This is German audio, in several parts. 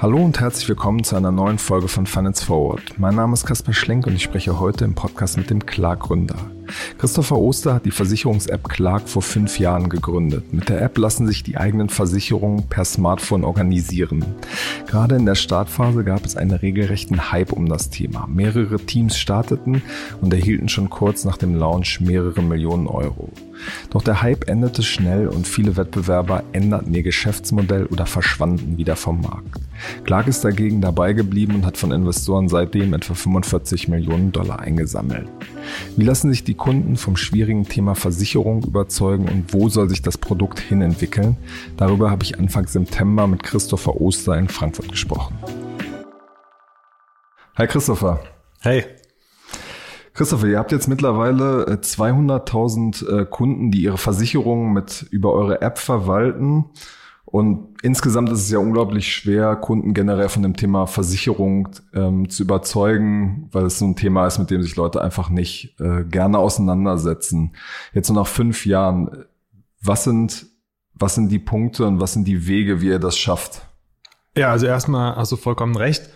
Hallo und herzlich willkommen zu einer neuen Folge von Finance Forward. Mein Name ist Kaspar Schlenk und ich spreche heute im Podcast mit dem Clark-Gründer. Christopher Oster hat die Versicherungs-App Clark vor fünf Jahren gegründet. Mit der App lassen sich die eigenen Versicherungen per Smartphone organisieren. Gerade in der Startphase gab es einen regelrechten Hype um das Thema. Mehrere Teams starteten und erhielten schon kurz nach dem Launch mehrere Millionen Euro. Doch der Hype endete schnell und viele Wettbewerber änderten ihr Geschäftsmodell oder verschwanden wieder vom Markt. Clark ist dagegen dabei geblieben und hat von Investoren seitdem etwa 45 Millionen Dollar eingesammelt. Wie lassen sich die Kunden vom schwierigen Thema Versicherung überzeugen und wo soll sich das Produkt hin entwickeln? Darüber habe ich Anfang September mit Christopher Oster in Frankfurt gesprochen. Hi Christopher. Hey. Christopher, ihr habt jetzt mittlerweile 200.000 äh, äh, Kunden, die ihre Versicherungen mit über eure App verwalten. Und insgesamt ist es ja unglaublich schwer, Kunden generell von dem Thema Versicherung ähm, zu überzeugen, weil es so ein Thema ist, mit dem sich Leute einfach nicht äh, gerne auseinandersetzen. Jetzt so nach fünf Jahren, was sind, was sind die Punkte und was sind die Wege, wie ihr das schafft? Ja, also erstmal hast du vollkommen recht.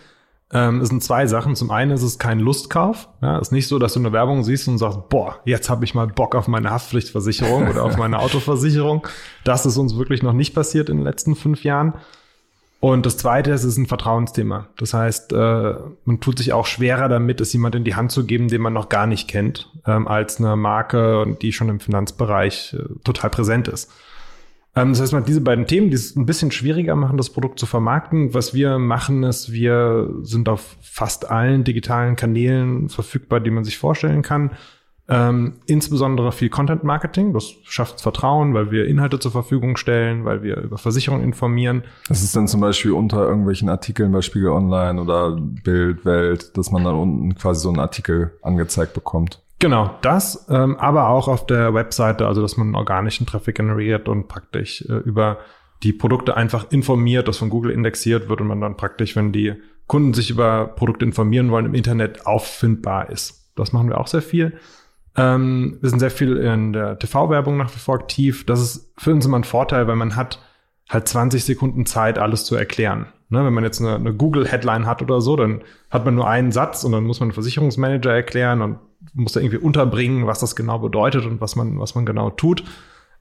Ähm, es sind zwei Sachen. Zum einen ist es kein Lustkauf. Ja, es ist nicht so, dass du eine Werbung siehst und sagst, boah, jetzt habe ich mal Bock auf meine Haftpflichtversicherung oder auf meine Autoversicherung. Das ist uns wirklich noch nicht passiert in den letzten fünf Jahren. Und das zweite ist, es ist ein Vertrauensthema. Das heißt, äh, man tut sich auch schwerer damit, es jemand in die Hand zu geben, den man noch gar nicht kennt, ähm, als eine Marke, die schon im Finanzbereich äh, total präsent ist. Ähm, das heißt, man hat diese beiden Themen, die es ein bisschen schwieriger machen, das Produkt zu vermarkten. Was wir machen, ist, wir sind auf fast allen digitalen Kanälen verfügbar, die man sich vorstellen kann. Ähm, insbesondere viel Content Marketing. Das schafft Vertrauen, weil wir Inhalte zur Verfügung stellen, weil wir über Versicherungen informieren. Das ist dann zum Beispiel unter irgendwelchen Artikeln bei Spiegel Online oder Bild, Welt, dass man dann unten quasi so einen Artikel angezeigt bekommt. Genau, das, ähm, aber auch auf der Webseite, also dass man organischen Traffic generiert und praktisch äh, über die Produkte einfach informiert, das von Google indexiert wird und man dann praktisch, wenn die Kunden sich über Produkte informieren wollen, im Internet auffindbar ist. Das machen wir auch sehr viel. Ähm, wir sind sehr viel in der TV-Werbung nach wie vor aktiv. Das ist für uns immer ein Vorteil, weil man hat halt 20 Sekunden Zeit, alles zu erklären. Ne, wenn man jetzt eine, eine Google-Headline hat oder so, dann hat man nur einen Satz und dann muss man einen Versicherungsmanager erklären und muss da irgendwie unterbringen, was das genau bedeutet und was man, was man genau tut.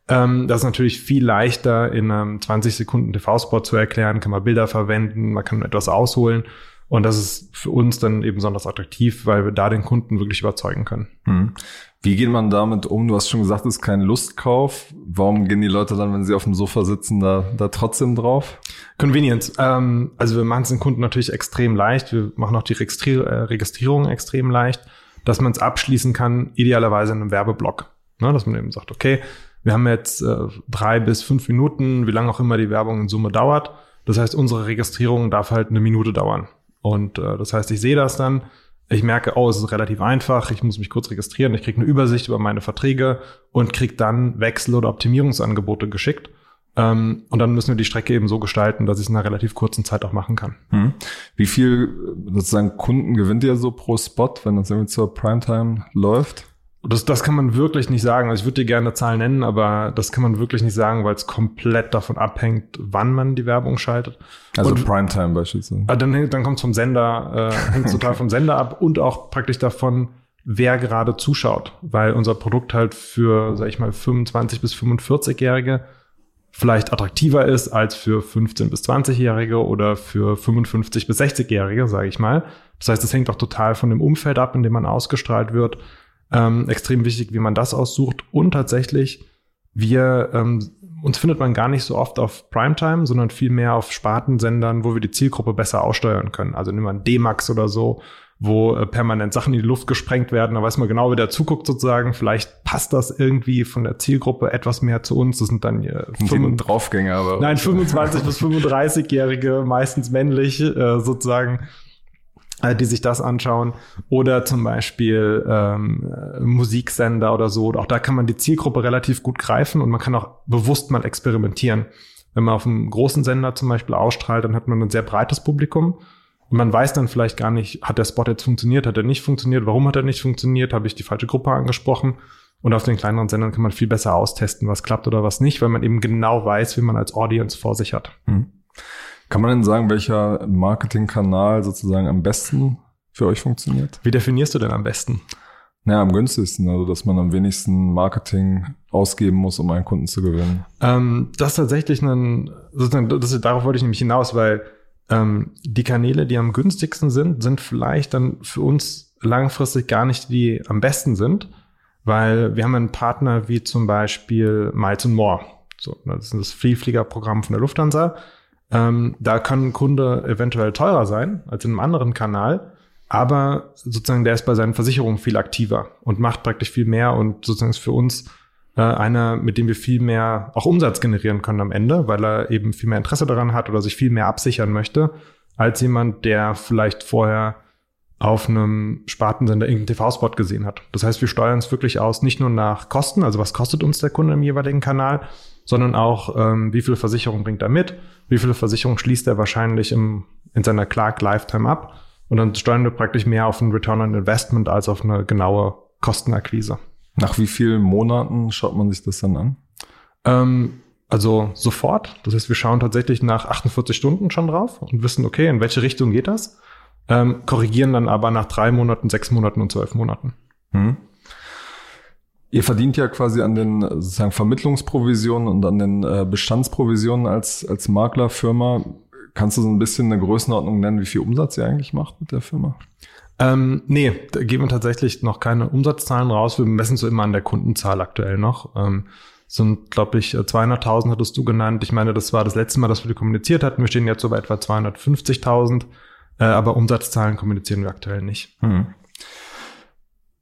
Ähm, das ist natürlich viel leichter in einem 20 Sekunden TV-Spot zu erklären, kann man Bilder verwenden, man kann etwas ausholen. Und das ist für uns dann eben besonders attraktiv, weil wir da den Kunden wirklich überzeugen können. Hm. Wie geht man damit um? Du hast schon gesagt, es ist kein Lustkauf. Warum gehen die Leute dann, wenn sie auf dem Sofa sitzen, da, da trotzdem drauf? Convenience. Ähm, also wir machen es den Kunden natürlich extrem leicht. Wir machen auch die äh, Registrierung extrem leicht dass man es abschließen kann, idealerweise in einem Werbeblock. Ne, dass man eben sagt, okay, wir haben jetzt äh, drei bis fünf Minuten, wie lange auch immer die Werbung in Summe dauert. Das heißt, unsere Registrierung darf halt eine Minute dauern. Und äh, das heißt, ich sehe das dann, ich merke, oh, es ist relativ einfach, ich muss mich kurz registrieren, ich kriege eine Übersicht über meine Verträge und kriege dann Wechsel- oder Optimierungsangebote geschickt. Ähm, und dann müssen wir die Strecke eben so gestalten, dass ich es in einer relativ kurzen Zeit auch machen kann. Hm. Wie viel sozusagen Kunden gewinnt ihr so pro Spot, wenn das irgendwie zur Primetime läuft? Das, das kann man wirklich nicht sagen. Also ich würde dir gerne eine Zahl nennen, aber das kann man wirklich nicht sagen, weil es komplett davon abhängt, wann man die Werbung schaltet. Also und, Primetime beispielsweise. Ah, dann, dann kommt es vom Sender, äh, hängt total vom Sender ab und auch praktisch davon, wer gerade zuschaut, weil unser Produkt halt für, sag ich mal, 25 bis 45-Jährige vielleicht attraktiver ist als für 15 bis 20-Jährige oder für 55 bis 60-Jährige, sage ich mal. Das heißt, es hängt auch total von dem Umfeld ab, in dem man ausgestrahlt wird. Ähm, extrem wichtig, wie man das aussucht. Und tatsächlich, wir ähm, uns findet man gar nicht so oft auf Primetime, sondern vielmehr auf Spartensendern, wo wir die Zielgruppe besser aussteuern können. Also nehmen wir einen D-Max oder so, wo äh, permanent Sachen in die Luft gesprengt werden. Da weiß man genau, wer da zuguckt sozusagen. Vielleicht passt das irgendwie von der Zielgruppe etwas mehr zu uns. Das sind dann äh, fünf, Draufgänger, aber nein 25 bis 35-Jährige, meistens männlich äh, sozusagen die sich das anschauen oder zum Beispiel ähm, Musiksender oder so. Auch da kann man die Zielgruppe relativ gut greifen und man kann auch bewusst mal experimentieren. Wenn man auf einem großen Sender zum Beispiel ausstrahlt, dann hat man ein sehr breites Publikum und man weiß dann vielleicht gar nicht, hat der Spot jetzt funktioniert, hat er nicht funktioniert, warum hat er nicht funktioniert, habe ich die falsche Gruppe angesprochen. Und auf den kleineren Sendern kann man viel besser austesten, was klappt oder was nicht, weil man eben genau weiß, wie man als Audience vor sich hat. Mhm. Kann man denn sagen, welcher Marketingkanal sozusagen am besten für euch funktioniert? Wie definierst du denn am besten? Naja, am günstigsten, also dass man am wenigsten Marketing ausgeben muss, um einen Kunden zu gewinnen. Ähm, das ist tatsächlich ein, sozusagen, das, darauf wollte ich nämlich hinaus, weil ähm, die Kanäle, die am günstigsten sind, sind vielleicht dann für uns langfristig gar nicht die am besten sind, weil wir haben einen Partner wie zum Beispiel Miles More. So, das ist das Freeflieger-Programm von der Lufthansa. Ähm, da kann ein Kunde eventuell teurer sein als in einem anderen Kanal, aber sozusagen der ist bei seinen Versicherungen viel aktiver und macht praktisch viel mehr und sozusagen ist für uns äh, einer, mit dem wir viel mehr auch Umsatz generieren können am Ende, weil er eben viel mehr Interesse daran hat oder sich viel mehr absichern möchte, als jemand, der vielleicht vorher auf einem Spartensender irgendeinen TV-Spot gesehen hat. Das heißt, wir steuern es wirklich aus, nicht nur nach Kosten, also was kostet uns der Kunde im jeweiligen Kanal, sondern auch, ähm, wie viele Versicherungen bringt er mit, wie viele Versicherungen schließt er wahrscheinlich im, in seiner Clark Lifetime ab. Und dann steuern wir praktisch mehr auf ein Return on Investment als auf eine genaue Kostenakquise. Nach wie vielen Monaten schaut man sich das dann an? Ähm, also sofort. Das heißt, wir schauen tatsächlich nach 48 Stunden schon drauf und wissen, okay, in welche Richtung geht das? ähm, korrigieren dann aber nach drei Monaten, sechs Monaten und zwölf Monaten. Hm. Ihr verdient ja quasi an den sozusagen Vermittlungsprovisionen und an den äh, Bestandsprovisionen als, als Maklerfirma. Kannst du so ein bisschen eine Größenordnung nennen, wie viel Umsatz ihr eigentlich macht mit der Firma? Ähm, nee, da geben wir tatsächlich noch keine Umsatzzahlen raus. Wir messen so immer an der Kundenzahl aktuell noch. Ähm, sind, glaube ich, 200.000 hattest du genannt. Ich meine, das war das letzte Mal, dass wir die kommuniziert hatten. Wir stehen jetzt so bei etwa 250.000. Äh, aber Umsatzzahlen kommunizieren wir aktuell nicht. Hm.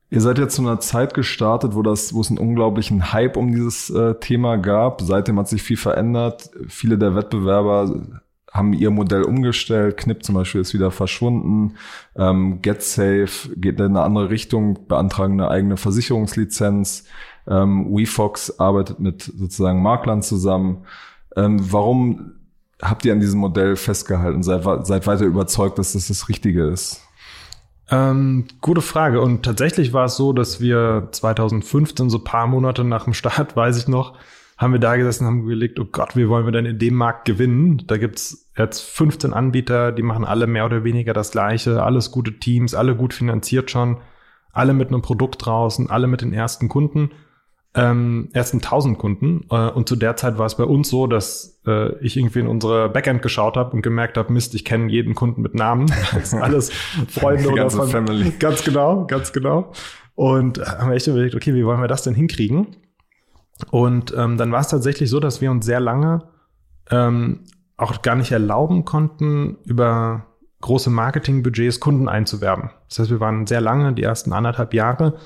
Ihr seid jetzt zu einer Zeit gestartet, wo das, wo es einen unglaublichen Hype um dieses äh, Thema gab. Seitdem hat sich viel verändert. Viele der Wettbewerber haben ihr Modell umgestellt. Knipp zum Beispiel ist wieder verschwunden. Ähm, GetSafe geht in eine andere Richtung, beantragen eine eigene Versicherungslizenz. Ähm, WeFox arbeitet mit sozusagen Maklern zusammen. Ähm, warum habt ihr an diesem Modell festgehalten? Seid, seid weiter überzeugt, dass das das Richtige ist? Ähm, gute Frage. Und tatsächlich war es so, dass wir 2015, so paar Monate nach dem Start, weiß ich noch, haben wir da gesessen und haben überlegt, oh Gott, wie wollen wir denn in dem Markt gewinnen? Da gibt's jetzt 15 Anbieter, die machen alle mehr oder weniger das Gleiche, alles gute Teams, alle gut finanziert schon, alle mit einem Produkt draußen, alle mit den ersten Kunden ähm, ersten 1000 Kunden. Äh, und zu der Zeit war es bei uns so, dass äh, ich irgendwie in unsere Backend geschaut habe und gemerkt habe, Mist, ich kenne jeden Kunden mit Namen. Das sind alles Freunde oder von, Family. Ganz genau, ganz genau. Und haben wir echt überlegt, okay, wie wollen wir das denn hinkriegen? Und ähm, dann war es tatsächlich so, dass wir uns sehr lange ähm, auch gar nicht erlauben konnten, über große Marketingbudgets Kunden einzuwerben. Das heißt, wir waren sehr lange, die ersten anderthalb Jahre,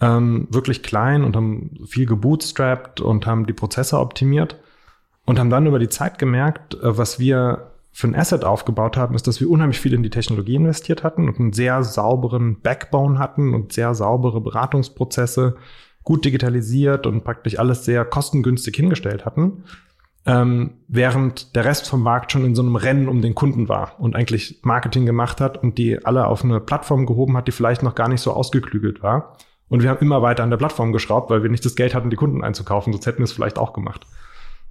ähm, wirklich klein und haben viel gebootstrapped und haben die Prozesse optimiert und haben dann über die Zeit gemerkt, äh, was wir für ein Asset aufgebaut haben, ist, dass wir unheimlich viel in die Technologie investiert hatten und einen sehr sauberen Backbone hatten und sehr saubere Beratungsprozesse, gut digitalisiert und praktisch alles sehr kostengünstig hingestellt hatten, ähm, während der Rest vom Markt schon in so einem Rennen um den Kunden war und eigentlich Marketing gemacht hat und die alle auf eine Plattform gehoben hat, die vielleicht noch gar nicht so ausgeklügelt war. Und wir haben immer weiter an der Plattform geschraubt, weil wir nicht das Geld hatten, die Kunden einzukaufen, sonst hätten wir es vielleicht auch gemacht.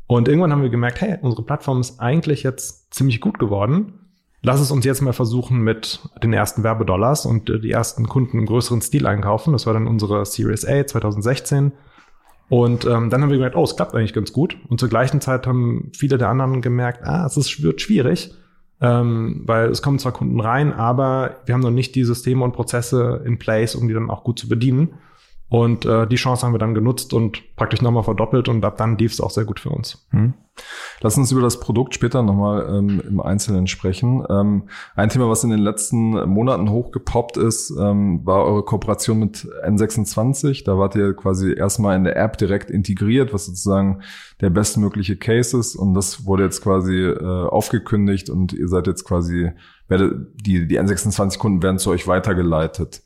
Und irgendwann haben wir gemerkt, hey, unsere Plattform ist eigentlich jetzt ziemlich gut geworden. Lass es uns jetzt mal versuchen mit den ersten Werbedollars und äh, die ersten Kunden im größeren Stil einkaufen. Das war dann unsere Series A 2016. Und ähm, dann haben wir gemerkt, oh, es klappt eigentlich ganz gut. Und zur gleichen Zeit haben viele der anderen gemerkt, ah, es wird schwierig ähm, weil es kommen zwar Kunden rein, aber wir haben noch nicht die Systeme und Prozesse in place, um die dann auch gut zu bedienen. Und äh, die Chance haben wir dann genutzt und praktisch nochmal verdoppelt und ab dann lief es auch sehr gut für uns. Hm. Lass uns über das Produkt später nochmal ähm, im Einzelnen sprechen. Ähm, ein Thema, was in den letzten Monaten hochgepoppt ist, ähm, war eure Kooperation mit N26. Da wart ihr quasi erstmal in der App direkt integriert, was sozusagen der bestmögliche Case ist. Und das wurde jetzt quasi äh, aufgekündigt und ihr seid jetzt quasi, werdet, die, die N26-Kunden werden zu euch weitergeleitet.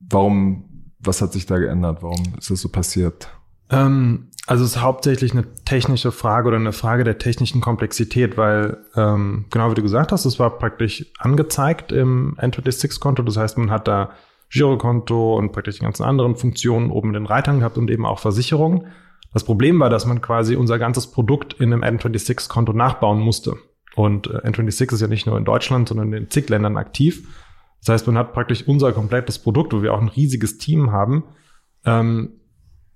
Warum was hat sich da geändert? Warum ist das so passiert? Ähm, also es ist hauptsächlich eine technische Frage oder eine Frage der technischen Komplexität, weil ähm, genau wie du gesagt hast, es war praktisch angezeigt im N26-Konto. Das heißt, man hat da Girokonto und praktisch die ganzen anderen Funktionen oben in den Reitern gehabt und eben auch Versicherungen. Das Problem war, dass man quasi unser ganzes Produkt in einem N26-Konto nachbauen musste. Und äh, N26 ist ja nicht nur in Deutschland, sondern in zig Ländern aktiv. Das heißt, man hat praktisch unser komplettes Produkt, wo wir auch ein riesiges Team haben, ähm,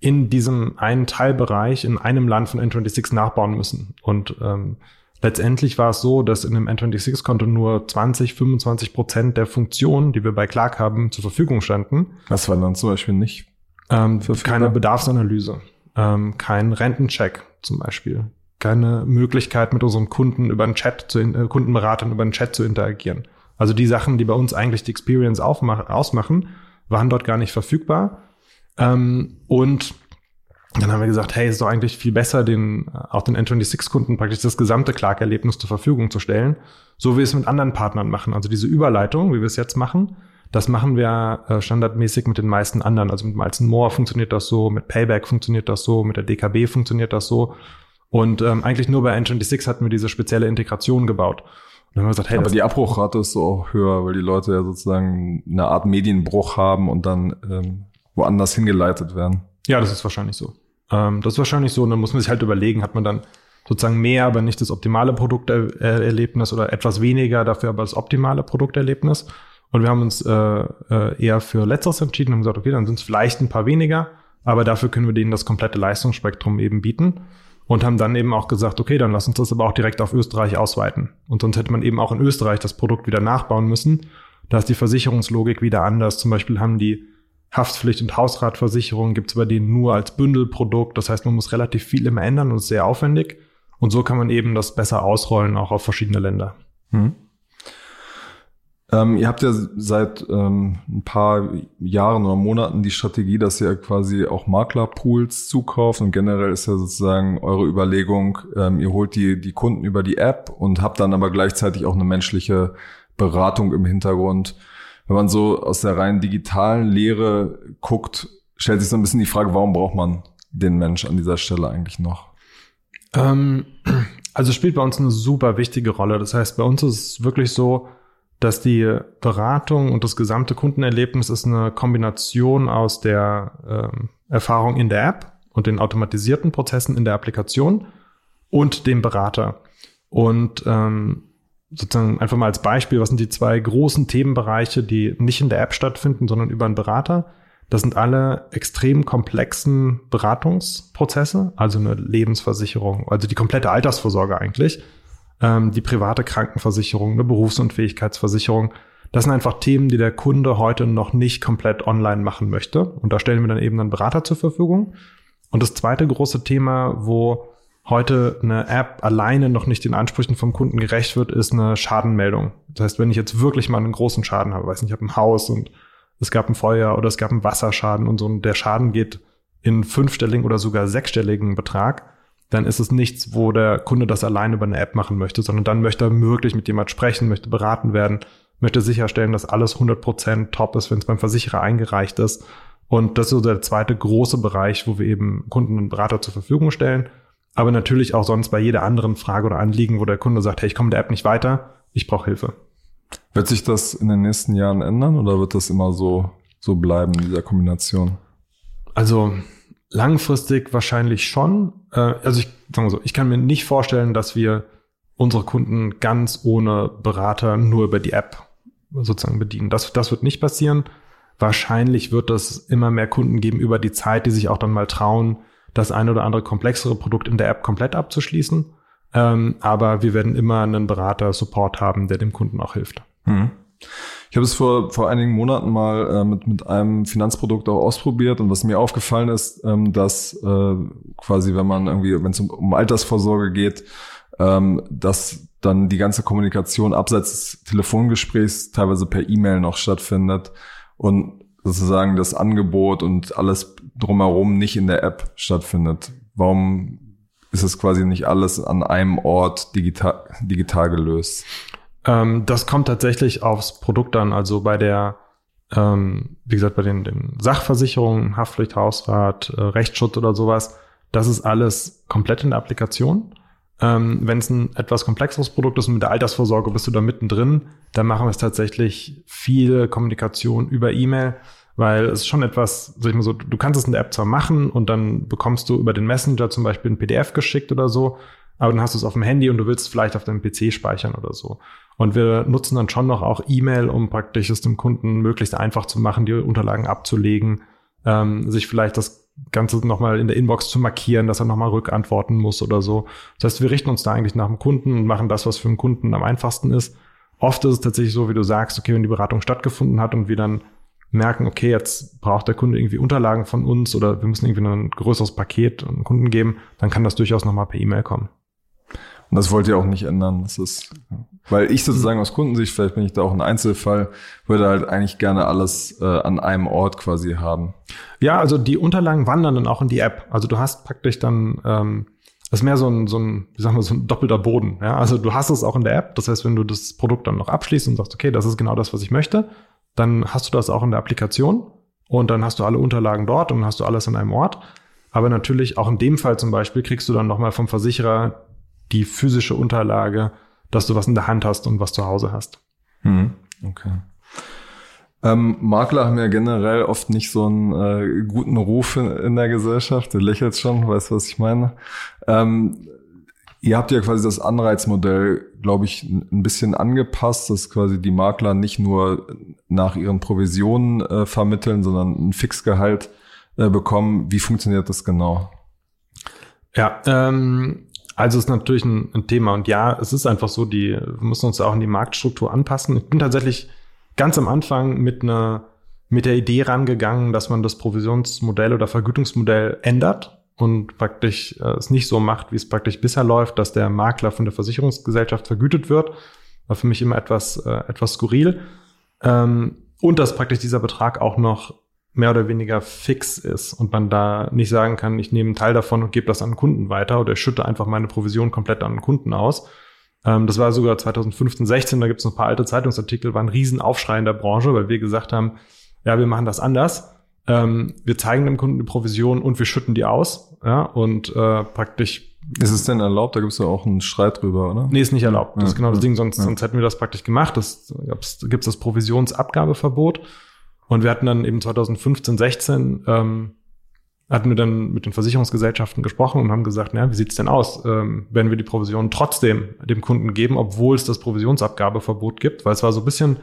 in diesem einen Teilbereich in einem Land von N26 nachbauen müssen. Und ähm, letztendlich war es so, dass in einem N26-Konto nur 20, 25 Prozent der Funktionen, die wir bei Clark haben, zur Verfügung standen. Was war dann zum Beispiel nicht? Ähm, keine Bedarfsanalyse, ähm, kein Rentencheck zum Beispiel, keine Möglichkeit mit unseren Kunden über einen Chat zu äh, Kundenberatern über einen Chat zu interagieren. Also die Sachen, die bei uns eigentlich die Experience ausmachen, waren dort gar nicht verfügbar. Ähm, und dann haben wir gesagt, hey, ist doch eigentlich viel besser, den, auch den N26-Kunden praktisch das gesamte Clark-Erlebnis zur Verfügung zu stellen, so wie wir es mit anderen Partnern machen. Also diese Überleitung, wie wir es jetzt machen, das machen wir äh, standardmäßig mit den meisten anderen. Also mit Miles More funktioniert das so, mit Payback funktioniert das so, mit der DKB funktioniert das so. Und ähm, eigentlich nur bei N26 hatten wir diese spezielle Integration gebaut. Dann haben wir gesagt, hey, Aber die Abbruchrate ist so auch höher, weil die Leute ja sozusagen eine Art Medienbruch haben und dann ähm, woanders hingeleitet werden. Ja, das ist wahrscheinlich so. Ähm, das ist wahrscheinlich so. Und dann muss man sich halt überlegen, hat man dann sozusagen mehr, aber nicht das optimale Produkterlebnis oder etwas weniger, dafür aber das optimale Produkterlebnis. Und wir haben uns äh, äh, eher für Letzteres entschieden und gesagt, okay, dann sind es vielleicht ein paar weniger, aber dafür können wir denen das komplette Leistungsspektrum eben bieten. Und haben dann eben auch gesagt, okay, dann lass uns das aber auch direkt auf Österreich ausweiten. Und sonst hätte man eben auch in Österreich das Produkt wieder nachbauen müssen. Da ist die Versicherungslogik wieder anders. Zum Beispiel haben die Haftpflicht und Hausratversicherung gibt es bei denen nur als Bündelprodukt. Das heißt, man muss relativ viel immer ändern und ist sehr aufwendig. Und so kann man eben das besser ausrollen, auch auf verschiedene Länder. Hm. Ähm, ihr habt ja seit ähm, ein paar Jahren oder Monaten die Strategie, dass ihr quasi auch Maklerpools zukauft und generell ist ja sozusagen eure Überlegung, ähm, ihr holt die, die Kunden über die App und habt dann aber gleichzeitig auch eine menschliche Beratung im Hintergrund wenn man so aus der rein digitalen Lehre guckt, stellt sich so ein bisschen die Frage, warum braucht man den Mensch an dieser Stelle eigentlich noch? Ähm, also spielt bei uns eine super wichtige Rolle. Das heißt, bei uns ist es wirklich so, dass die Beratung und das gesamte Kundenerlebnis ist eine Kombination aus der ähm, Erfahrung in der App und den automatisierten Prozessen in der Applikation und dem Berater. Und ähm, sozusagen einfach mal als Beispiel, was sind die zwei großen Themenbereiche, die nicht in der App stattfinden, sondern über einen Berater? Das sind alle extrem komplexen Beratungsprozesse, also eine Lebensversicherung, also die komplette Altersvorsorge eigentlich, ähm, die private Krankenversicherung, eine Berufsunfähigkeitsversicherung. Das sind einfach Themen, die der Kunde heute noch nicht komplett online machen möchte. Und da stellen wir dann eben einen Berater zur Verfügung. Und das zweite große Thema, wo heute eine App alleine noch nicht den Ansprüchen vom Kunden gerecht wird, ist eine Schadenmeldung. Das heißt, wenn ich jetzt wirklich mal einen großen Schaden habe, weiß nicht, ich habe ein Haus und es gab ein Feuer oder es gab einen Wasserschaden und so und der Schaden geht in fünfstelligen oder sogar sechsstelligen Betrag, dann ist es nichts, wo der Kunde das alleine über eine App machen möchte, sondern dann möchte er wirklich mit jemand sprechen, möchte beraten werden, möchte sicherstellen, dass alles 100% top ist, wenn es beim Versicherer eingereicht ist. Und das ist so der zweite große Bereich, wo wir eben Kunden und Berater zur Verfügung stellen aber natürlich auch sonst bei jeder anderen Frage oder Anliegen, wo der Kunde sagt, hey, ich komme der App nicht weiter, ich brauche Hilfe. Wird sich das in den nächsten Jahren ändern oder wird das immer so, so bleiben in dieser Kombination? Also langfristig wahrscheinlich schon. Äh, also ich sage mal so, ich kann mir nicht vorstellen, dass wir unsere Kunden ganz ohne Berater nur über die App sozusagen bedienen. Das, das wird nicht passieren. Wahrscheinlich wird es immer mehr Kunden geben über die Zeit, die sich auch dann mal trauen, das ein oder andere komplexere Produkt in der App komplett abzuschließen. Ähm, aber wir werden immer einen Berater Support haben, der dem Kunden auch hilft. Hm. Ich habe es vor, vor einigen Monaten mal äh, mit, mit einem Finanzprodukt auch ausprobiert und was mir aufgefallen ist, ähm, dass äh, quasi, wenn man irgendwie, wenn es um, um Altersvorsorge geht, ähm, dass dann die ganze Kommunikation abseits des Telefongesprächs teilweise per E-Mail noch stattfindet und sozusagen das Angebot und alles drumherum nicht in der App stattfindet? Warum ist es quasi nicht alles an einem Ort digital, digital gelöst? Ähm, das kommt tatsächlich aufs Produkt an. Also bei der, ähm, wie gesagt, bei den, den Sachversicherungen, Haftpflicht, Hausrat, äh, Rechtsschutz oder sowas, das ist alles komplett in der Applikation. Ähm, Wenn es ein etwas komplexeres Produkt ist und mit der Altersvorsorge bist du da mittendrin, dann machen wir es tatsächlich viele Kommunikation über E-Mail, weil es ist schon etwas, sag ich mal so, du kannst es in der App zwar machen und dann bekommst du über den Messenger zum Beispiel ein PDF geschickt oder so, aber dann hast du es auf dem Handy und du willst es vielleicht auf deinem PC speichern oder so. Und wir nutzen dann schon noch auch E-Mail, um praktisch es dem Kunden möglichst einfach zu machen, die Unterlagen abzulegen, ähm, sich vielleicht das Ganze nochmal in der Inbox zu markieren, dass er nochmal rückantworten muss oder so. Das heißt, wir richten uns da eigentlich nach dem Kunden und machen das, was für den Kunden am einfachsten ist. Oft ist es tatsächlich so, wie du sagst, okay, wenn die Beratung stattgefunden hat und wir dann merken, okay, jetzt braucht der Kunde irgendwie Unterlagen von uns oder wir müssen irgendwie ein größeres Paket an Kunden geben, dann kann das durchaus nochmal per E-Mail kommen. Und das wollt ihr auch nicht ändern. Das ist, weil ich sozusagen aus Kundensicht, vielleicht bin ich da auch ein Einzelfall, würde halt eigentlich gerne alles äh, an einem Ort quasi haben. Ja, also die Unterlagen wandern dann auch in die App. Also du hast praktisch dann, ähm, das ist mehr so ein, so ein, wie sagen wir, so ein doppelter Boden. Ja? Also du hast es auch in der App. Das heißt, wenn du das Produkt dann noch abschließt und sagst, okay, das ist genau das, was ich möchte, dann hast du das auch in der Applikation und dann hast du alle Unterlagen dort und dann hast du alles an einem Ort. Aber natürlich auch in dem Fall zum Beispiel kriegst du dann nochmal vom Versicherer die physische Unterlage, dass du was in der Hand hast und was zu Hause hast. Hm, okay. Ähm, Makler haben ja generell oft nicht so einen äh, guten Ruf in, in, der Gesellschaft. Du lächelst schon, weißt du, was ich meine? Ähm, ihr habt ja quasi das Anreizmodell, glaube ich, ein bisschen angepasst, dass quasi die Makler nicht nur nach ihren Provisionen äh, vermitteln, sondern ein Fixgehalt äh, bekommen. Wie funktioniert das genau? Ja, ähm, also ist natürlich ein, ein, Thema. Und ja, es ist einfach so, die, wir müssen uns auch in die Marktstruktur anpassen. Ich bin tatsächlich ganz am Anfang mit einer, mit der Idee rangegangen, dass man das Provisionsmodell oder Vergütungsmodell ändert und praktisch äh, es nicht so macht, wie es praktisch bisher läuft, dass der Makler von der Versicherungsgesellschaft vergütet wird. War für mich immer etwas, äh, etwas skurril. Ähm, und dass praktisch dieser Betrag auch noch mehr oder weniger fix ist und man da nicht sagen kann, ich nehme einen Teil davon und gebe das an den Kunden weiter oder ich schütte einfach meine Provision komplett an den Kunden aus. Ähm, das war sogar 2015, 16, da gibt es ein paar alte Zeitungsartikel, war ein Riesenaufschrei in der Branche, weil wir gesagt haben, ja, wir machen das anders. Ähm, wir zeigen dem Kunden die Provision und wir schütten die aus. Ja, und äh, praktisch ist es denn erlaubt? Da gibt es ja auch einen Streit drüber, oder? Nee, ist nicht erlaubt. Das ja, ist genau das Ding, sonst, ja. sonst hätten wir das praktisch gemacht. Das gibt es das Provisionsabgabeverbot. Und wir hatten dann eben 2015, 16, ähm, hatten wir dann mit den Versicherungsgesellschaften gesprochen und haben gesagt, na, wie sieht's denn aus, ähm, wenn wir die Provision trotzdem dem Kunden geben, obwohl es das Provisionsabgabeverbot gibt, weil es war so ein bisschen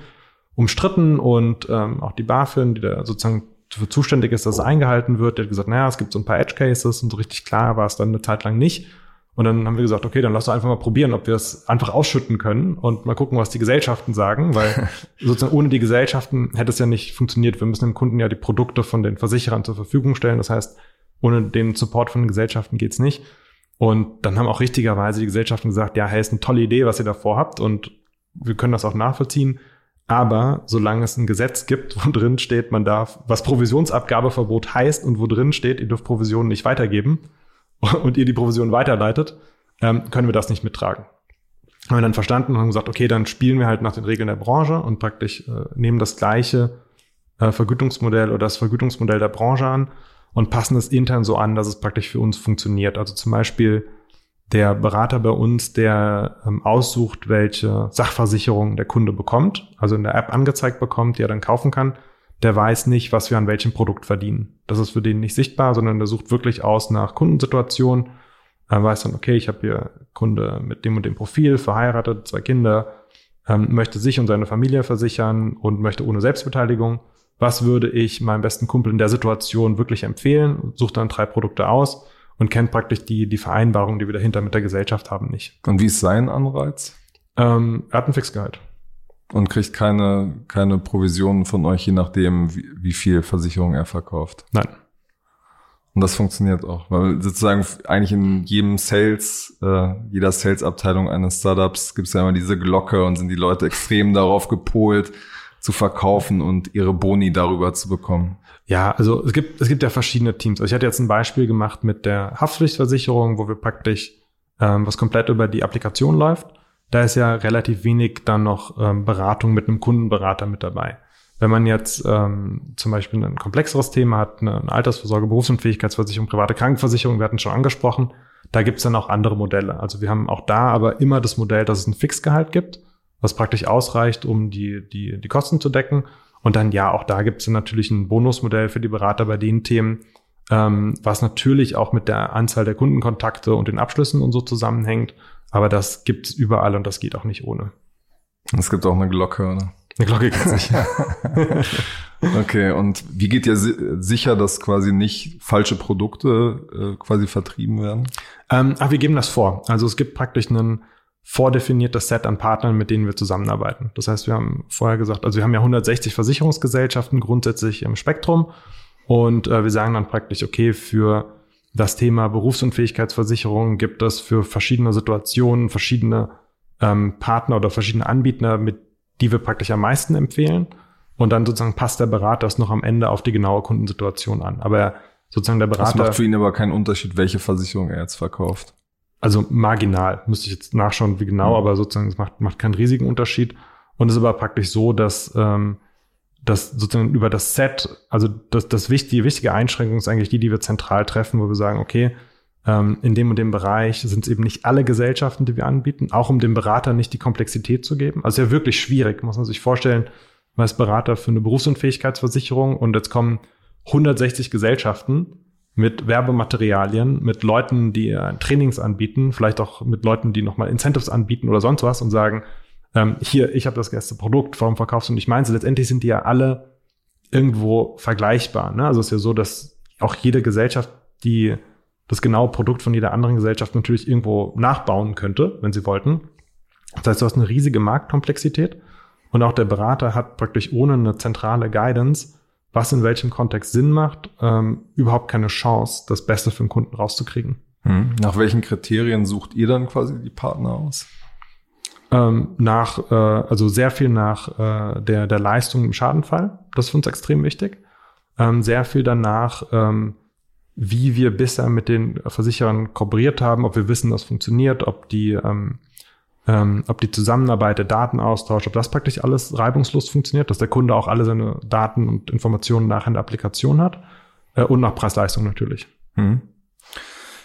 umstritten und ähm, auch die BaFin, die da sozusagen dafür zuständig ist, dass es eingehalten wird, der hat gesagt, naja, es gibt so ein paar Edge Cases und so richtig klar war es dann eine Zeit lang nicht. Und dann haben wir gesagt, okay, dann lass doch einfach mal probieren, ob wir es einfach ausschütten können und mal gucken, was die Gesellschaften sagen, weil sozusagen ohne die Gesellschaften hätte es ja nicht funktioniert. Wir müssen dem Kunden ja die Produkte von den Versicherern zur Verfügung stellen. Das heißt, ohne den Support von den Gesellschaften geht's nicht. Und dann haben auch richtigerweise die Gesellschaften gesagt, ja, hey, ist eine tolle Idee, was ihr da vorhabt und wir können das auch nachvollziehen. Aber solange es ein Gesetz gibt, wo drin steht, man darf, was Provisionsabgabeverbot heißt und wo drin steht, ihr dürft Provisionen nicht weitergeben, und ihr die Provision weiterleitet, ähm, können wir das nicht mittragen. Haben wir dann verstanden und haben gesagt, okay, dann spielen wir halt nach den Regeln der Branche und praktisch äh, nehmen das gleiche äh, Vergütungsmodell oder das Vergütungsmodell der Branche an und passen es intern so an, dass es praktisch für uns funktioniert. Also zum Beispiel der Berater bei uns, der ähm, aussucht, welche Sachversicherung der Kunde bekommt, also in der App angezeigt bekommt, die er dann kaufen kann, der weiß nicht, was wir an welchem Produkt verdienen. Das ist für den nicht sichtbar, sondern der sucht wirklich aus nach Kundensituation. Er weiß dann, okay, ich habe hier Kunde mit dem und dem Profil, verheiratet, zwei Kinder, ähm, möchte sich und seine Familie versichern und möchte ohne Selbstbeteiligung. Was würde ich meinem besten Kumpel in der Situation wirklich empfehlen? Sucht dann drei Produkte aus und kennt praktisch die, die Vereinbarung, die wir dahinter mit der Gesellschaft haben, nicht. Und wie ist sein Anreiz? Ähm, er hat ein Fixgehalt. Und kriegt keine, keine Provisionen von euch, je nachdem, wie, wie viel Versicherung er verkauft. Nein. Und das funktioniert auch, weil sozusagen eigentlich in jedem Sales, äh, jeder Sales-Abteilung eines Startups gibt es ja immer diese Glocke und sind die Leute extrem darauf gepolt, zu verkaufen und ihre Boni darüber zu bekommen. Ja, also es gibt, es gibt ja verschiedene Teams. Also ich hatte jetzt ein Beispiel gemacht mit der Haftpflichtversicherung, wo wir praktisch ähm, was komplett über die Applikation läuft da ist ja relativ wenig dann noch ähm, Beratung mit einem Kundenberater mit dabei. Wenn man jetzt ähm, zum Beispiel ein komplexeres Thema hat, eine, eine Altersvorsorge, Berufsunfähigkeitsversicherung, private Krankenversicherung, wir hatten schon angesprochen, Da gibt's dann auch andere Modelle. Also wir haben auch da aber immer das Modell, dass es ein Fixgehalt gibt, was praktisch ausreicht, um die, die, die Kosten zu decken. Und dann ja, auch da gibt's dann natürlich ein Bonusmodell für die Berater bei den Themen, ähm, was natürlich auch mit der Anzahl der Kundenkontakte und den Abschlüssen und so zusammenhängt. Aber das gibt's überall und das geht auch nicht ohne. Es gibt auch eine Glocke, oder? Eine Glocke gibt's nicht. okay, und wie geht ihr si sicher, dass quasi nicht falsche Produkte äh, quasi vertrieben werden? Ähm, ach, wir geben das vor. Also es gibt praktisch ein vordefiniertes Set an Partnern, mit denen wir zusammenarbeiten. Das heißt, wir haben vorher gesagt, also wir haben ja 160 Versicherungsgesellschaften grundsätzlich im Spektrum und äh, wir sagen dann praktisch, okay, für das Thema Berufsunfähigkeitsversicherung gibt es für verschiedene Situationen verschiedene ähm, Partner oder verschiedene Anbieter, mit die wir praktisch am meisten empfehlen. Und dann sozusagen passt der Berater es noch am Ende auf die genaue Kundensituation an. Aber sozusagen der Berater. Das macht für ihn aber keinen Unterschied, welche Versicherung er jetzt verkauft. Also marginal, müsste ich jetzt nachschauen, wie genau, mhm. aber sozusagen es macht, macht keinen riesigen Unterschied. Und es ist aber praktisch so, dass, ähm, dass sozusagen über das Set, also das, das wichtige, wichtige Einschränkung ist eigentlich die, die wir zentral treffen, wo wir sagen, okay, ähm, in dem und dem Bereich sind es eben nicht alle Gesellschaften, die wir anbieten, auch um dem Berater nicht die Komplexität zu geben. Also ja wirklich schwierig, muss man sich vorstellen, ist Berater für eine Berufsunfähigkeitsversicherung und jetzt kommen 160 Gesellschaften mit Werbematerialien, mit Leuten, die Trainings anbieten, vielleicht auch mit Leuten, die nochmal Incentives anbieten oder sonst was und sagen, ähm, hier, ich habe das erste Produkt, warum verkaufst du nicht meins? Letztendlich sind die ja alle irgendwo vergleichbar. Ne? Also es ist ja so, dass auch jede Gesellschaft, die das genaue Produkt von jeder anderen Gesellschaft natürlich irgendwo nachbauen könnte, wenn sie wollten. Das heißt, du hast eine riesige Marktkomplexität und auch der Berater hat praktisch ohne eine zentrale Guidance, was in welchem Kontext Sinn macht, ähm, überhaupt keine Chance, das Beste für den Kunden rauszukriegen. Hm. Nach welchen Kriterien sucht ihr dann quasi die Partner aus? Ähm, nach, äh, also sehr viel nach äh, der, der Leistung im Schadenfall. Das ist für uns extrem wichtig. Ähm, sehr viel danach, ähm, wie wir bisher mit den Versicherern kooperiert haben, ob wir wissen, das funktioniert, ob die, ähm, ähm, ob die Zusammenarbeit, der Datenaustausch, ob das praktisch alles reibungslos funktioniert, dass der Kunde auch alle seine Daten und Informationen nachher in der Applikation hat äh, und nach Preis-Leistung natürlich. Hm.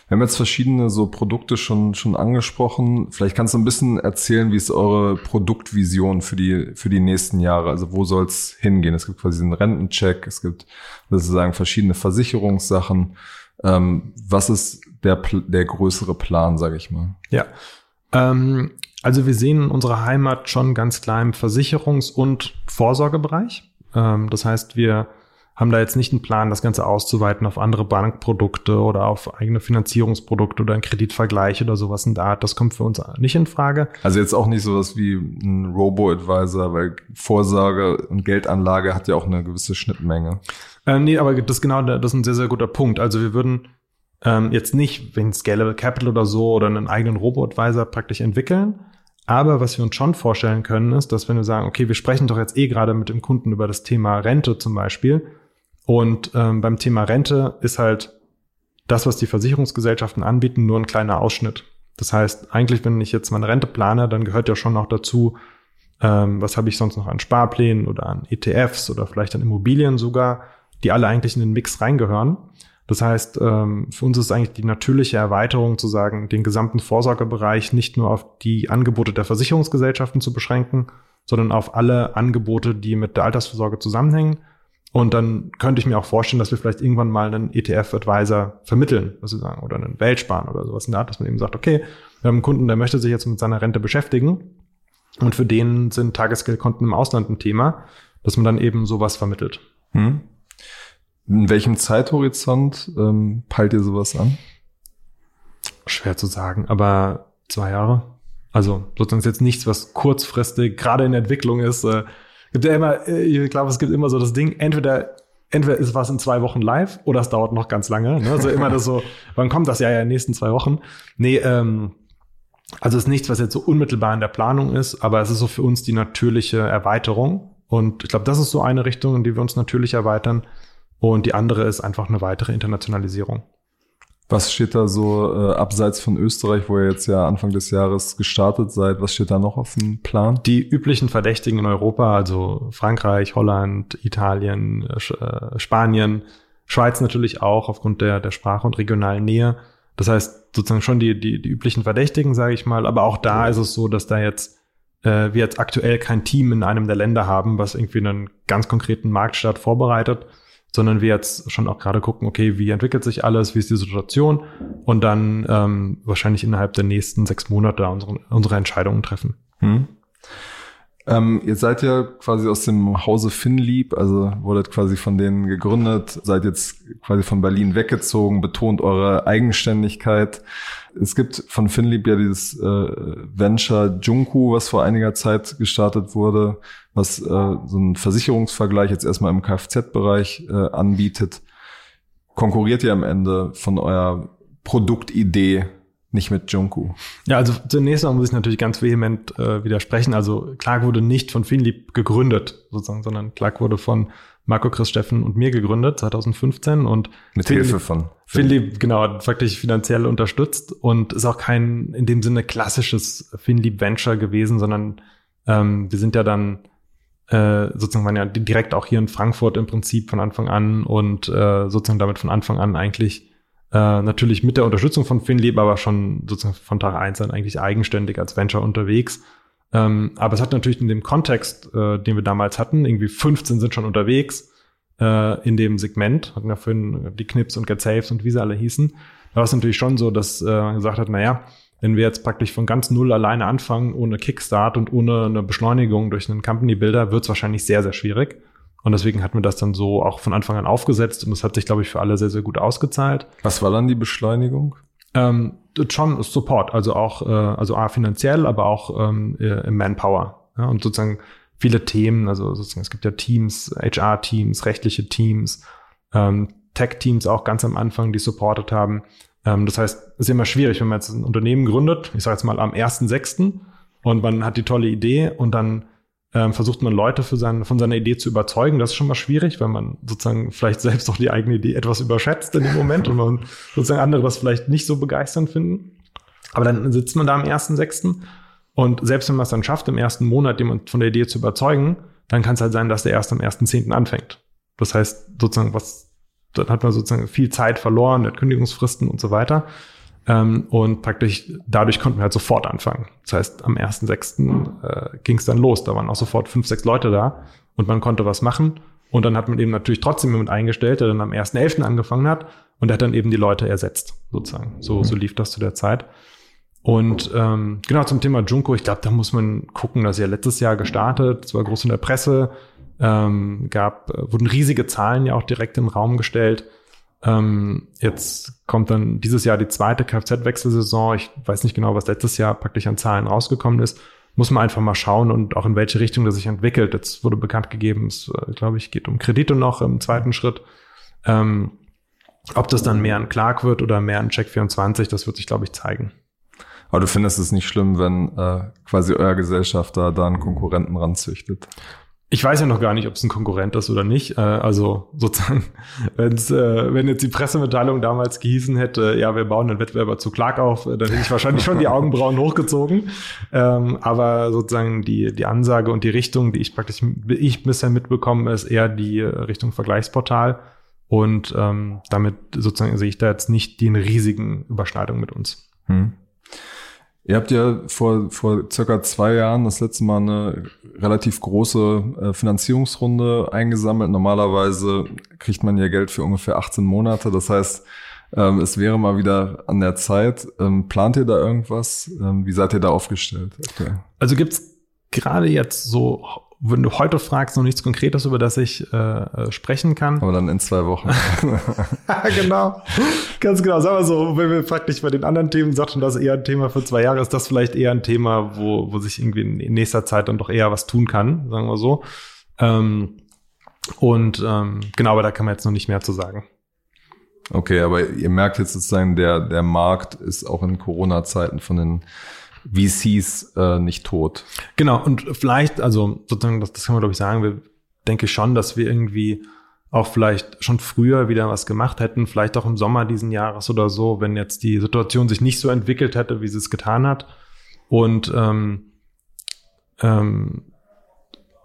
Wir haben jetzt verschiedene so Produkte schon, schon angesprochen. Vielleicht kannst du ein bisschen erzählen, wie ist eure Produktvision für die, für die nächsten Jahre? Also wo soll es hingehen? Es gibt quasi einen Rentencheck, es gibt sozusagen verschiedene Versicherungssachen. Ähm, was ist der, der größere Plan, sage ich mal? Ja. Ähm, also wir sehen unsere Heimat schon ganz klar im Versicherungs- und Vorsorgebereich. Ähm, das heißt, wir haben da jetzt nicht einen Plan, das Ganze auszuweiten auf andere Bankprodukte oder auf eigene Finanzierungsprodukte oder einen Kreditvergleich oder sowas in der Art. Das kommt für uns nicht in Frage. Also jetzt auch nicht sowas wie ein Robo-Advisor, weil Vorsorge und Geldanlage hat ja auch eine gewisse Schnittmenge. Äh, nee, aber das genau, das ist ein sehr, sehr guter Punkt. Also wir würden ähm, jetzt nicht wenn Scalable Capital oder so oder einen eigenen Robo-Advisor praktisch entwickeln. Aber was wir uns schon vorstellen können, ist, dass wenn wir sagen, okay, wir sprechen doch jetzt eh gerade mit dem Kunden über das Thema Rente zum Beispiel, und ähm, beim Thema Rente ist halt das, was die Versicherungsgesellschaften anbieten, nur ein kleiner Ausschnitt. Das heißt, eigentlich, wenn ich jetzt meine Rente plane, dann gehört ja schon noch dazu, ähm, was habe ich sonst noch an Sparplänen oder an ETFs oder vielleicht an Immobilien sogar, die alle eigentlich in den Mix reingehören. Das heißt, ähm, für uns ist eigentlich die natürliche Erweiterung zu sagen, den gesamten Vorsorgebereich nicht nur auf die Angebote der Versicherungsgesellschaften zu beschränken, sondern auf alle Angebote, die mit der Altersvorsorge zusammenhängen und dann könnte ich mir auch vorstellen, dass wir vielleicht irgendwann mal einen ETF-Advisor vermitteln, was Sie sagen, oder einen Weltsparen oder sowas in der Art, dass man eben sagt, okay, wir haben einen Kunden, der möchte sich jetzt mit seiner Rente beschäftigen. Und für den sind Tagesgeldkonten im Ausland ein Thema, dass man dann eben sowas vermittelt. Hm. In welchem Zeithorizont ähm, peilt ihr sowas an? Schwer zu sagen, aber zwei Jahre. Also sozusagen ist jetzt nichts, was kurzfristig gerade in Entwicklung ist. Äh, gibt ja immer, äh, ich glaube, es gibt immer so das Ding, entweder entweder ist was in zwei Wochen live oder es dauert noch ganz lange. Ne? Also immer das so, wann kommt das ja ja in den nächsten zwei Wochen? Nee, ähm, also es ist nichts, was jetzt so unmittelbar in der Planung ist, aber es ist so für uns die natürliche Erweiterung. Und ich glaube, das ist so eine Richtung, in die wir uns natürlich erweitern. Und die andere ist einfach eine weitere Internationalisierung. Was steht da so äh, abseits von Österreich, wo ihr jetzt ja Anfang des Jahres gestartet seid? Was steht da noch auf dem Plan? Die üblichen Verdächtigen in Europa, also Frankreich, Holland, Italien, äh, äh Spanien, Schweiz natürlich auch aufgrund der, der Sprache und regionalen Nähe. Das heißt, sozusagen schon die, die, die üblichen Verdächtigen, sage ich mal, aber auch da ist es so, dass da jetzt äh, wir jetzt aktuell kein Team in einem der Länder haben, was irgendwie einen ganz konkreten Marktstart vorbereitet, sondern wir jetzt schon auch gerade gucken, okay, wie entwickelt sich alles, wie ist die Situation und dann ähm, wahrscheinlich innerhalb der nächsten sechs Monate unsere, unsere Entscheidungen treffen. Hm. Ähm, ihr seid ja quasi aus dem Hause Finlieb, also wurdet quasi von denen gegründet, seid jetzt quasi von Berlin weggezogen, betont eure Eigenständigkeit. Es gibt von Finlieb ja dieses äh, Venture Junku, was vor einiger Zeit gestartet wurde, was äh, so einen Versicherungsvergleich jetzt erstmal im Kfz-Bereich äh, anbietet. Konkurriert ihr am Ende von eurer Produktidee nicht mit Junku. Ja, also zunächst mal muss ich natürlich ganz vehement äh, widersprechen. Also Clark wurde nicht von Finlieb gegründet, sozusagen, sondern Clark wurde von Marco Chris Steffen und mir gegründet, 2015 und mit Finlieb, Hilfe von Finlieb, genau, faktisch finanziell unterstützt und ist auch kein in dem Sinne klassisches Finlieb Venture gewesen, sondern ähm, wir sind ja dann äh, sozusagen waren ja direkt auch hier in Frankfurt im Prinzip von Anfang an und äh, sozusagen damit von Anfang an eigentlich äh, natürlich mit der Unterstützung von Finlieb, aber schon sozusagen von Tag eins an eigentlich eigenständig als Venture unterwegs. Ähm, aber es hat natürlich in dem Kontext, äh, den wir damals hatten, irgendwie 15 sind schon unterwegs äh, in dem Segment, hatten ja vorhin die Knips und Get Saves und wie sie alle hießen. Da war es natürlich schon so, dass äh, man gesagt hat, naja, wenn wir jetzt praktisch von ganz null alleine anfangen, ohne Kickstart und ohne eine Beschleunigung durch einen Company Builder, wird es wahrscheinlich sehr, sehr schwierig. Und deswegen hat mir das dann so auch von Anfang an aufgesetzt und es hat sich, glaube ich, für alle sehr, sehr gut ausgezahlt. Was war dann die Beschleunigung? Ähm, schon Support, also auch, äh, also A, finanziell, aber auch ähm, äh, im Manpower. Ja, und sozusagen viele Themen, also sozusagen, es gibt ja Teams, HR-Teams, rechtliche Teams, ähm, Tech-Teams auch ganz am Anfang, die supportet haben. Ähm, das heißt, es ist immer schwierig, wenn man jetzt ein Unternehmen gründet, ich sage jetzt mal am 1.6. und man hat die tolle Idee und dann ähm, versucht man Leute für sein, von seiner Idee zu überzeugen. Das ist schon mal schwierig, weil man sozusagen vielleicht selbst auch die eigene Idee etwas überschätzt in dem Moment und man sozusagen andere das vielleicht nicht so begeisternd finden. Aber dann sitzt man da am 1.6. und selbst wenn man es dann schafft, im ersten Monat jemand von der Idee zu überzeugen, dann kann es halt sein, dass der erst am 1.10. anfängt. Das heißt, sozusagen, was, dann hat man sozusagen viel Zeit verloren, hat Kündigungsfristen und so weiter. Ähm, und praktisch dadurch konnten wir halt sofort anfangen. Das heißt, am 1.6. Äh, ging es dann los. Da waren auch sofort fünf, sechs Leute da und man konnte was machen. Und dann hat man eben natürlich trotzdem jemand eingestellt, der dann am 1.11. angefangen hat und der hat dann eben die Leute ersetzt, sozusagen. So, so lief das zu der Zeit. Und ähm, genau zum Thema Junko, ich glaube, da muss man gucken, dass ja letztes Jahr gestartet, es war groß in der Presse, ähm, gab, äh, wurden riesige Zahlen ja auch direkt in den Raum gestellt. Ähm, jetzt kommt dann dieses Jahr die zweite Kfz-Wechselsaison. Ich weiß nicht genau, was letztes Jahr praktisch an Zahlen rausgekommen ist. Muss man einfach mal schauen und auch in welche Richtung das sich entwickelt. Jetzt wurde bekannt gegeben, es, äh, glaube ich, geht um Kredite noch im zweiten Schritt. Ähm, ob das dann mehr ein Clark wird oder mehr ein Check 24, das wird sich, glaube ich, zeigen. Aber du findest es nicht schlimm, wenn äh, quasi euer Gesellschafter da einen Konkurrenten ranzüchtet? Ich weiß ja noch gar nicht, ob es ein Konkurrent ist oder nicht. Äh, also sozusagen, wenn's, äh, wenn jetzt die Pressemitteilung damals gehießen hätte, ja, wir bauen einen Wettbewerber zu Clark auf, äh, dann hätte ich wahrscheinlich schon die Augenbrauen hochgezogen. Ähm, aber sozusagen die, die Ansage und die Richtung, die ich praktisch ich bisher mitbekomme, ist eher die Richtung Vergleichsportal. Und ähm, damit sozusagen sehe ich da jetzt nicht die riesigen Überschneidungen mit uns. Hm. Ihr habt ja vor, vor circa zwei Jahren das letzte Mal eine relativ große äh, Finanzierungsrunde eingesammelt. Normalerweise kriegt man ja Geld für ungefähr 18 Monate. Das heißt, ähm, es wäre mal wieder an der Zeit. Ähm, plant ihr da irgendwas? Ähm, wie seid ihr da aufgestellt? Okay. Also gibt's gerade jetzt so wenn du heute fragst, noch nichts Konkretes, über das ich äh, äh sprechen kann. Aber dann in zwei Wochen. genau. Ganz genau. Sagen wir so, wenn wir praktisch bei den anderen Themen sagten, das ist eher ein Thema für zwei Jahre, ist das vielleicht eher ein Thema, wo, wo sich irgendwie in nächster Zeit dann doch eher was tun kann, sagen wir so. Ähm, und ähm, genau, aber da kann man jetzt noch nicht mehr zu sagen. Okay, aber ihr merkt jetzt sozusagen, der, der Markt ist auch in Corona-Zeiten von den VCs äh, nicht tot. Genau, und vielleicht, also sozusagen, das, das kann man glaube ich sagen, wir denke schon, dass wir irgendwie auch vielleicht schon früher wieder was gemacht hätten, vielleicht auch im Sommer diesen Jahres oder so, wenn jetzt die Situation sich nicht so entwickelt hätte, wie sie es getan hat. Und ähm, ähm,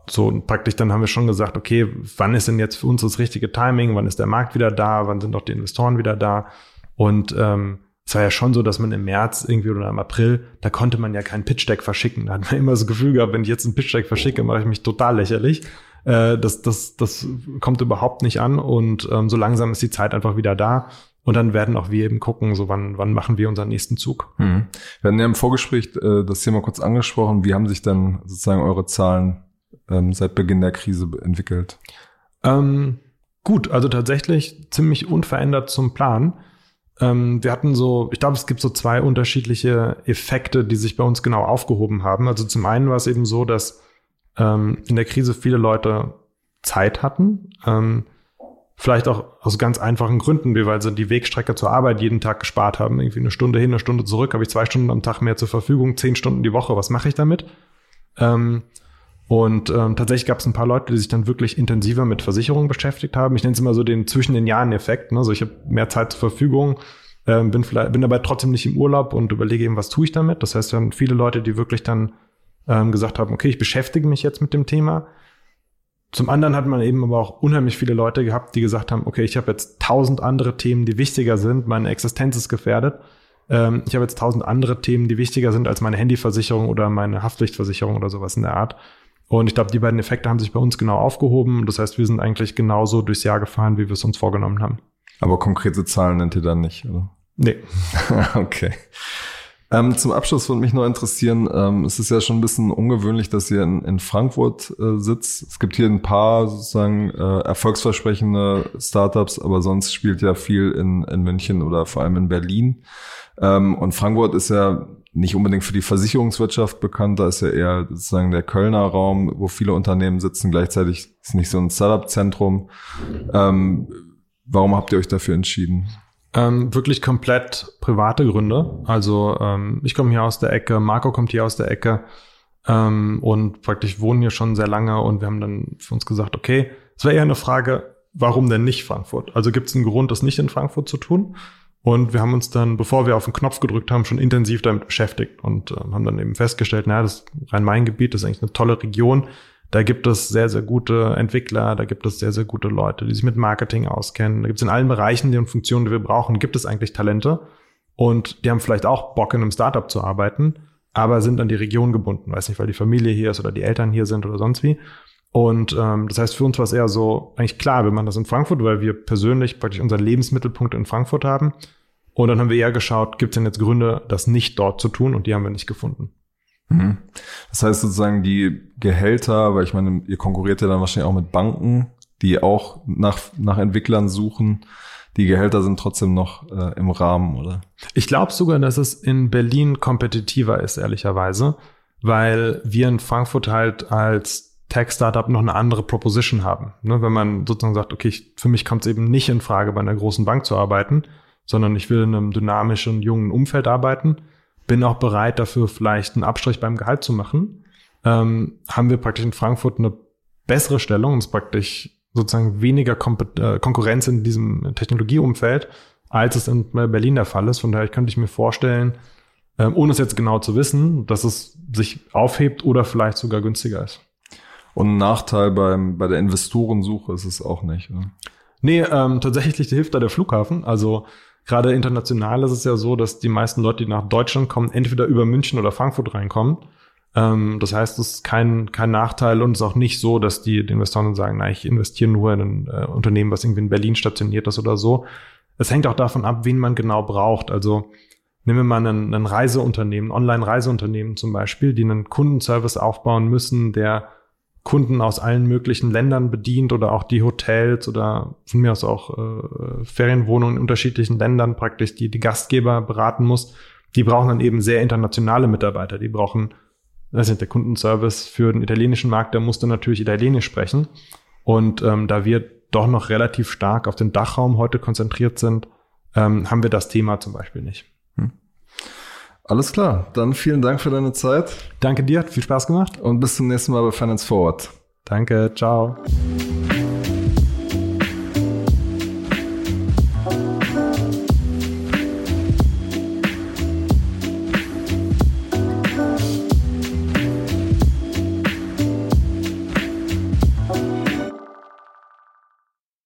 so praktisch dann haben wir schon gesagt, okay, wann ist denn jetzt für uns das richtige Timing, wann ist der Markt wieder da, wann sind auch die Investoren wieder da? Und ähm, es war ja schon so, dass man im März irgendwie oder im April, da konnte man ja kein Pitch-Deck verschicken. Da hat man immer das Gefühl gehabt, wenn ich jetzt ein Pitch-Deck verschicke, mache ich mich total lächerlich. Äh, das, das, das kommt überhaupt nicht an und ähm, so langsam ist die Zeit einfach wieder da. Und dann werden auch wir eben gucken, so wann, wann machen wir unseren nächsten Zug. Mhm. Wir hatten ja im Vorgespräch äh, das Thema kurz angesprochen. Wie haben sich dann sozusagen eure Zahlen ähm, seit Beginn der Krise entwickelt? Ähm, gut, also tatsächlich ziemlich unverändert zum Plan. Ähm, wir hatten so, ich glaube, es gibt so zwei unterschiedliche Effekte, die sich bei uns genau aufgehoben haben. Also zum einen war es eben so, dass ähm, in der Krise viele Leute Zeit hatten. Ähm, vielleicht auch aus ganz einfachen Gründen, wie weil sie die Wegstrecke zur Arbeit jeden Tag gespart haben. Irgendwie eine Stunde hin, eine Stunde zurück, habe ich zwei Stunden am Tag mehr zur Verfügung, zehn Stunden die Woche. Was mache ich damit? Ähm, und ähm, tatsächlich gab es ein paar Leute, die sich dann wirklich intensiver mit Versicherungen beschäftigt haben. Ich nenne es immer so den zwischen den Jahren Effekt. Ne? Also ich habe mehr Zeit zur Verfügung, ähm, bin vielleicht bin dabei trotzdem nicht im Urlaub und überlege eben, was tue ich damit. Das heißt, dann viele Leute, die wirklich dann ähm, gesagt haben, okay, ich beschäftige mich jetzt mit dem Thema. Zum anderen hat man eben aber auch unheimlich viele Leute gehabt, die gesagt haben, okay, ich habe jetzt tausend andere Themen, die wichtiger sind, meine Existenz ist gefährdet. Ähm, ich habe jetzt tausend andere Themen, die wichtiger sind als meine Handyversicherung oder meine Haftpflichtversicherung oder sowas in der Art. Und ich glaube, die beiden Effekte haben sich bei uns genau aufgehoben. Das heißt, wir sind eigentlich genauso durchs Jahr gefahren, wie wir es uns vorgenommen haben. Aber konkrete Zahlen nennt ihr dann nicht, oder? Nee. okay. Ähm, zum Abschluss würde mich noch interessieren, ähm, es ist ja schon ein bisschen ungewöhnlich, dass ihr in, in Frankfurt äh, sitzt. Es gibt hier ein paar sozusagen äh, erfolgsversprechende Startups, aber sonst spielt ja viel in, in München oder vor allem in Berlin. Ähm, und Frankfurt ist ja nicht unbedingt für die Versicherungswirtschaft bekannt, da ist ja eher sozusagen der Kölner Raum, wo viele Unternehmen sitzen. Gleichzeitig ist nicht so ein Startup-Zentrum. Ähm, warum habt ihr euch dafür entschieden? Ähm, wirklich komplett private Gründe. Also ähm, ich komme hier aus der Ecke, Marco kommt hier aus der Ecke ähm, und praktisch wohnen hier schon sehr lange und wir haben dann für uns gesagt, okay, es wäre eher eine Frage, warum denn nicht Frankfurt? Also gibt es einen Grund, das nicht in Frankfurt zu tun? Und wir haben uns dann, bevor wir auf den Knopf gedrückt haben, schon intensiv damit beschäftigt und äh, haben dann eben festgestellt, naja, das Rhein-Main-Gebiet ist eigentlich eine tolle Region. Da gibt es sehr, sehr gute Entwickler, da gibt es sehr, sehr gute Leute, die sich mit Marketing auskennen. Da gibt es in allen Bereichen, die Funktionen, die wir brauchen, gibt es eigentlich Talente. Und die haben vielleicht auch Bock, in einem Startup zu arbeiten, aber sind an die Region gebunden. Weiß nicht, weil die Familie hier ist oder die Eltern hier sind oder sonst wie. Und ähm, das heißt, für uns war es eher so, eigentlich klar, wir machen das in Frankfurt, weil wir persönlich praktisch unseren Lebensmittelpunkt in Frankfurt haben. Und dann haben wir eher geschaut, gibt es denn jetzt Gründe, das nicht dort zu tun? Und die haben wir nicht gefunden. Mhm. Das heißt sozusagen die Gehälter, weil ich meine, ihr konkurriert ja dann wahrscheinlich auch mit Banken, die auch nach, nach Entwicklern suchen. Die Gehälter sind trotzdem noch äh, im Rahmen, oder? Ich glaube sogar, dass es in Berlin kompetitiver ist, ehrlicherweise, weil wir in Frankfurt halt als Tech-Startup noch eine andere Proposition haben. Ne, wenn man sozusagen sagt, okay, ich, für mich kommt es eben nicht in Frage, bei einer großen Bank zu arbeiten, sondern ich will in einem dynamischen, jungen Umfeld arbeiten, bin auch bereit dafür vielleicht einen Abstrich beim Gehalt zu machen, ähm, haben wir praktisch in Frankfurt eine bessere Stellung, und es praktisch sozusagen weniger äh, Konkurrenz in diesem Technologieumfeld, als es in Berlin der Fall ist. Von daher könnte ich mir vorstellen, ähm, ohne es jetzt genau zu wissen, dass es sich aufhebt oder vielleicht sogar günstiger ist. Und ein Nachteil beim, bei der Investorensuche ist es auch nicht. Oder? Nee, ähm, tatsächlich hilft da der Flughafen. Also gerade international ist es ja so, dass die meisten Leute, die nach Deutschland kommen, entweder über München oder Frankfurt reinkommen. Ähm, das heißt, es ist kein, kein Nachteil und es ist auch nicht so, dass die, die Investoren sagen, na, ich investiere nur in ein äh, Unternehmen, was irgendwie in Berlin stationiert ist oder so. Es hängt auch davon ab, wen man genau braucht. Also nehmen wir mal ein, ein Reiseunternehmen, Online-Reiseunternehmen zum Beispiel, die einen Kundenservice aufbauen müssen, der Kunden aus allen möglichen Ländern bedient oder auch die Hotels oder von mir aus auch äh, Ferienwohnungen in unterschiedlichen Ländern praktisch, die die Gastgeber beraten muss. Die brauchen dann eben sehr internationale Mitarbeiter. Die brauchen, das ist der Kundenservice für den italienischen Markt, der musste natürlich Italienisch sprechen. Und ähm, da wir doch noch relativ stark auf den Dachraum heute konzentriert sind, ähm, haben wir das Thema zum Beispiel nicht. Alles klar, dann vielen Dank für deine Zeit. Danke dir, hat viel Spaß gemacht. Und bis zum nächsten Mal bei Finance Forward. Danke, ciao.